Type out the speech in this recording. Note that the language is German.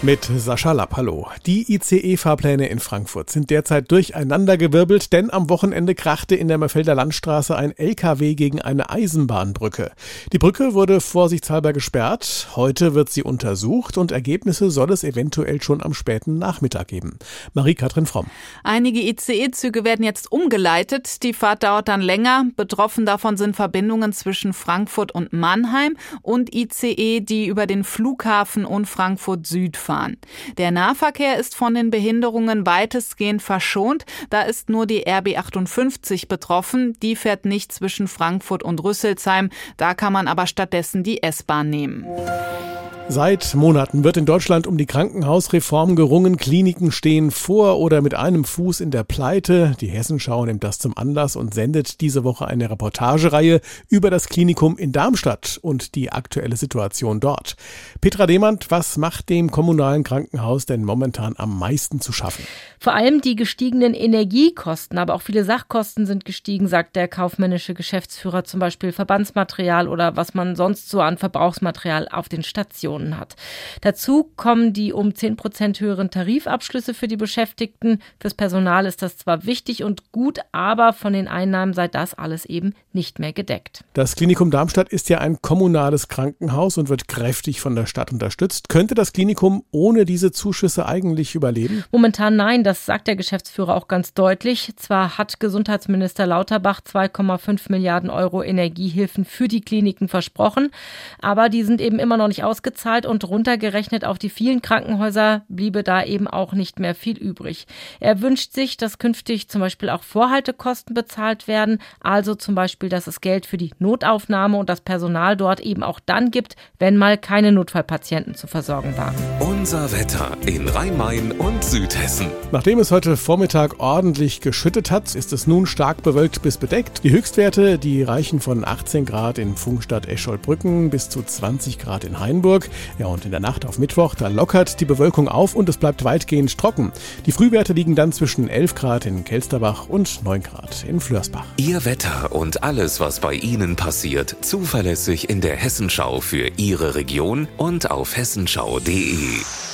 Mit Sascha Lapp, hallo. Die ICE-Fahrpläne in Frankfurt sind derzeit durcheinandergewirbelt, denn am Wochenende krachte in der Merfelder Landstraße ein LKW gegen eine Eisenbahnbrücke. Die Brücke wurde vorsichtshalber gesperrt. Heute wird sie untersucht und Ergebnisse soll es eventuell schon am späten Nachmittag geben. Marie-Kathrin Fromm. Einige ICE-Züge werden jetzt umgeleitet. Die Fahrt dauert dann länger. Betroffen davon sind Verbindungen zwischen Frankfurt und Mannheim und ICE, die über den Flughafen und Frankfurt Süd. Der Nahverkehr ist von den Behinderungen weitestgehend verschont. Da ist nur die RB 58 betroffen. Die fährt nicht zwischen Frankfurt und Rüsselsheim. Da kann man aber stattdessen die S-Bahn nehmen. Seit Monaten wird in Deutschland um die Krankenhausreform gerungen. Kliniken stehen vor oder mit einem Fuß in der Pleite. Die Hessenschau nimmt das zum Anlass und sendet diese Woche eine Reportagereihe über das Klinikum in Darmstadt und die aktuelle Situation dort. Petra Demand, was macht dem kommunalen Krankenhaus denn momentan am meisten zu schaffen? Vor allem die gestiegenen Energiekosten, aber auch viele Sachkosten sind gestiegen, sagt der kaufmännische Geschäftsführer, zum Beispiel Verbandsmaterial oder was man sonst so an Verbrauchsmaterial auf den Stationen Personen hat. Dazu kommen die um 10 Prozent höheren Tarifabschlüsse für die Beschäftigten. Fürs Personal ist das zwar wichtig und gut, aber von den Einnahmen sei das alles eben nicht mehr gedeckt. Das Klinikum Darmstadt ist ja ein kommunales Krankenhaus und wird kräftig von der Stadt unterstützt. Könnte das Klinikum ohne diese Zuschüsse eigentlich überleben? Momentan nein, das sagt der Geschäftsführer auch ganz deutlich. Zwar hat Gesundheitsminister Lauterbach 2,5 Milliarden Euro Energiehilfen für die Kliniken versprochen, aber die sind eben immer noch nicht ausgezahlt bezahlt und runtergerechnet auf die vielen Krankenhäuser bliebe da eben auch nicht mehr viel übrig. Er wünscht sich, dass künftig zum Beispiel auch Vorhaltekosten bezahlt werden, also zum Beispiel, dass es Geld für die Notaufnahme und das Personal dort eben auch dann gibt, wenn mal keine Notfallpatienten zu versorgen waren. Unser Wetter in Rhein-Main und Südhessen. Nachdem es heute Vormittag ordentlich geschüttet hat, ist es nun stark bewölkt bis bedeckt. Die Höchstwerte, die reichen von 18 Grad in Funkstadt Escholbrücken bis zu 20 Grad in Hainburg. Ja, und in der Nacht auf Mittwoch, da lockert die Bewölkung auf und es bleibt weitgehend trocken. Die Frühwerte liegen dann zwischen 11 Grad in Kelsterbach und 9 Grad in Flörsbach. Ihr Wetter und alles, was bei Ihnen passiert, zuverlässig in der Hessenschau für Ihre Region und auf hessenschau.de.